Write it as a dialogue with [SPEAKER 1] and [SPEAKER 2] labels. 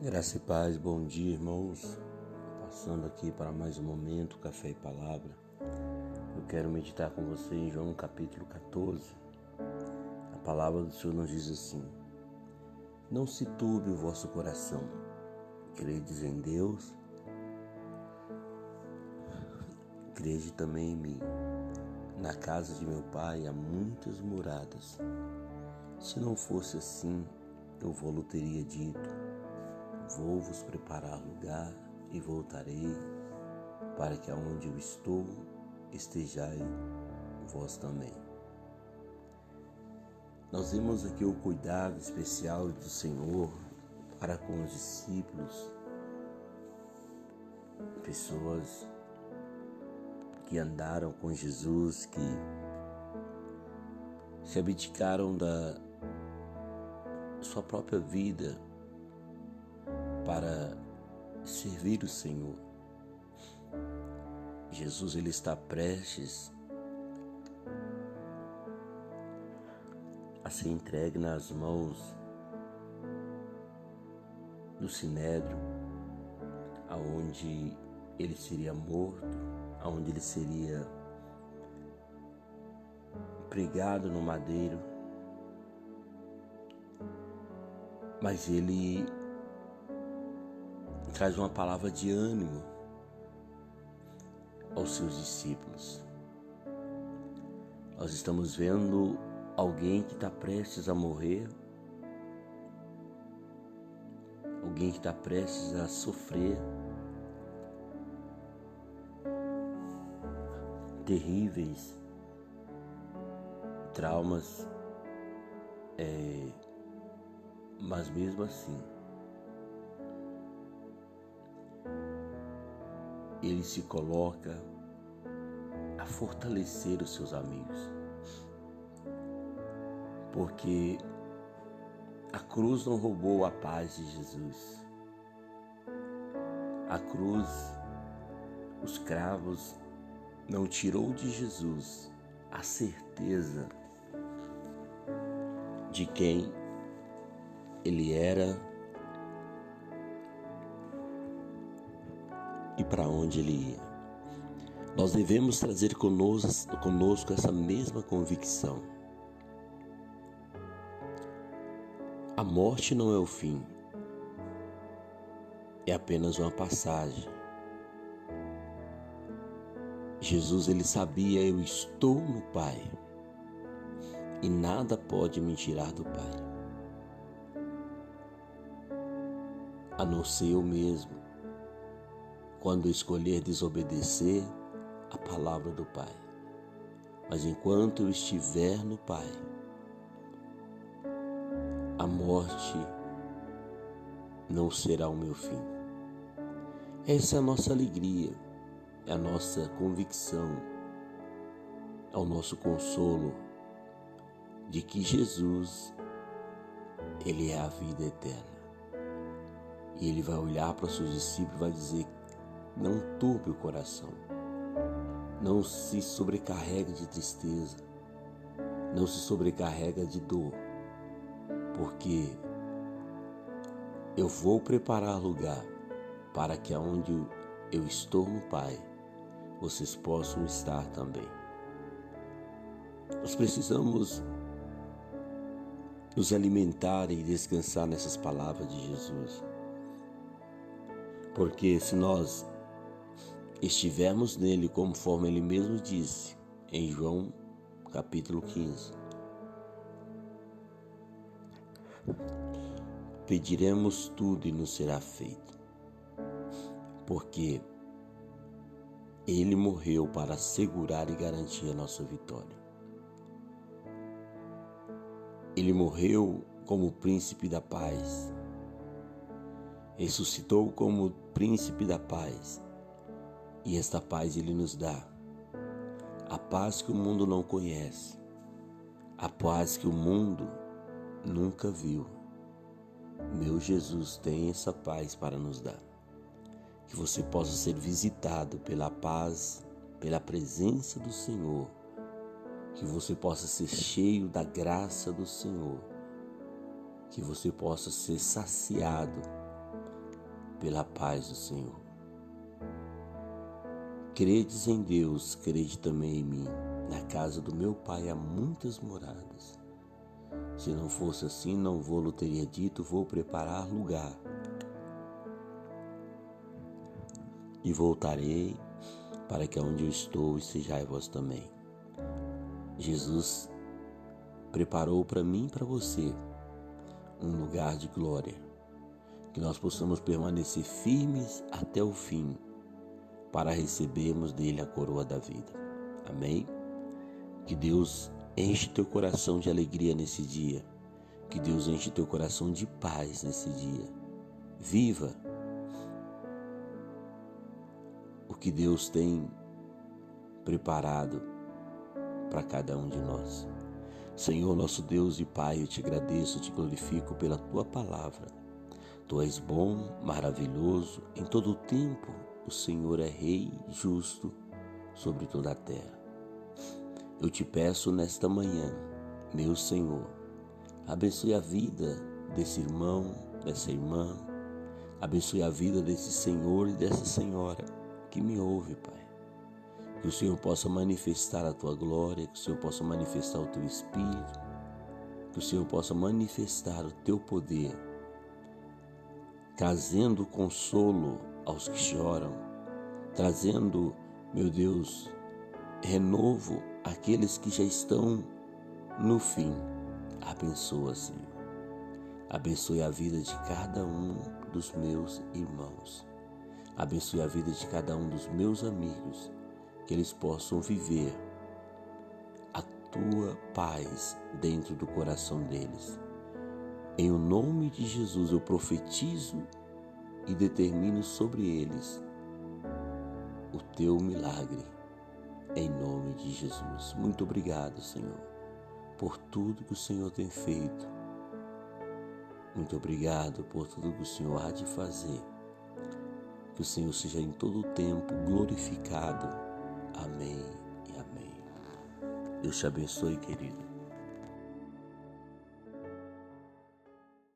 [SPEAKER 1] Graça e paz, bom dia, irmãos. Passando aqui para mais um momento, café e palavra. Eu quero meditar com você em João capítulo 14. A palavra do Senhor nos diz assim: Não se turbe o vosso coração. Credes em Deus, crede também em mim. Na casa de meu pai há muitas moradas. Se não fosse assim, eu vou-lo teria dito Vou vos preparar lugar e voltarei, para que aonde eu estou estejai vós também. Nós vemos aqui o cuidado especial do Senhor para com os discípulos, pessoas que andaram com Jesus, que se abdicaram da sua própria vida para servir o Senhor. Jesus ele está prestes a ser entregue nas mãos do Sinédrio, aonde ele seria morto, aonde ele seria pregado no madeiro. Mas ele traz uma palavra de ânimo aos seus discípulos. Nós estamos vendo alguém que está prestes a morrer, alguém que está prestes a sofrer terríveis traumas, é, mas mesmo assim ele se coloca a fortalecer os seus amigos. Porque a cruz não roubou a paz de Jesus. A cruz, os cravos, não tirou de Jesus a certeza de quem ele era e para onde ele ia. Nós devemos trazer conosco, conosco essa mesma convicção. A morte não é o fim, é apenas uma passagem. Jesus ele sabia eu estou no Pai e nada pode me tirar do Pai, a não ser eu mesmo quando escolher desobedecer a palavra do Pai. Mas enquanto eu estiver no Pai, a morte não será o meu fim. Essa é a nossa alegria, é a nossa convicção, é o nosso consolo de que Jesus, Ele é a vida eterna. E Ele vai olhar para os seus discípulos e vai dizer não turbe o coração. Não se sobrecarregue de tristeza. Não se sobrecarrega de dor. Porque eu vou preparar lugar para que aonde eu estou no Pai, vocês possam estar também. Nós precisamos nos alimentar e descansar nessas palavras de Jesus. Porque se nós estivermos nele, conforme ele mesmo disse em João capítulo 15. Pediremos tudo e nos será feito, porque ele morreu para assegurar e garantir a nossa vitória. Ele morreu como príncipe da paz, ressuscitou como príncipe da paz e esta paz Ele nos dá. A paz que o mundo não conhece. A paz que o mundo nunca viu. Meu Jesus tem essa paz para nos dar. Que você possa ser visitado pela paz, pela presença do Senhor. Que você possa ser cheio da graça do Senhor. Que você possa ser saciado pela paz do Senhor. Credes em Deus, crede também em mim. Na casa do meu pai há muitas moradas. Se não fosse assim, não vou-lo teria dito, vou preparar lugar. E voltarei para que onde eu estou estejais vós também. Jesus preparou para mim e para você um lugar de glória, que nós possamos permanecer firmes até o fim, para recebermos dele a coroa da vida. Amém? Que Deus enche teu coração de alegria nesse dia. Que Deus enche teu coração de paz nesse dia. Viva o que Deus tem preparado para cada um de nós. Senhor, nosso Deus e Pai, eu te agradeço, te glorifico pela tua palavra. Tu és bom, maravilhoso, em todo o tempo o Senhor é Rei justo sobre toda a terra. Eu te peço nesta manhã, meu Senhor, abençoe a vida desse irmão, dessa irmã, abençoe a vida desse Senhor e dessa senhora que me ouve, Pai. Que o Senhor possa manifestar a tua glória, que o Senhor possa manifestar o teu espírito, que o Senhor possa manifestar o teu poder, trazendo consolo aos que choram, trazendo, meu Deus, renovo àqueles que já estão no fim. Abençoa, Senhor. Abençoe a vida de cada um dos meus irmãos. Abençoe a vida de cada um dos meus amigos, que eles possam viver a tua paz dentro do coração deles. Em o nome de Jesus eu profetizo e determino sobre eles o teu milagre em nome de Jesus. Muito obrigado, Senhor, por tudo que o Senhor tem feito. Muito obrigado por tudo que o Senhor há de fazer. Que o Senhor seja em todo o tempo glorificado. Amém e amém. Deus te abençoe, querido.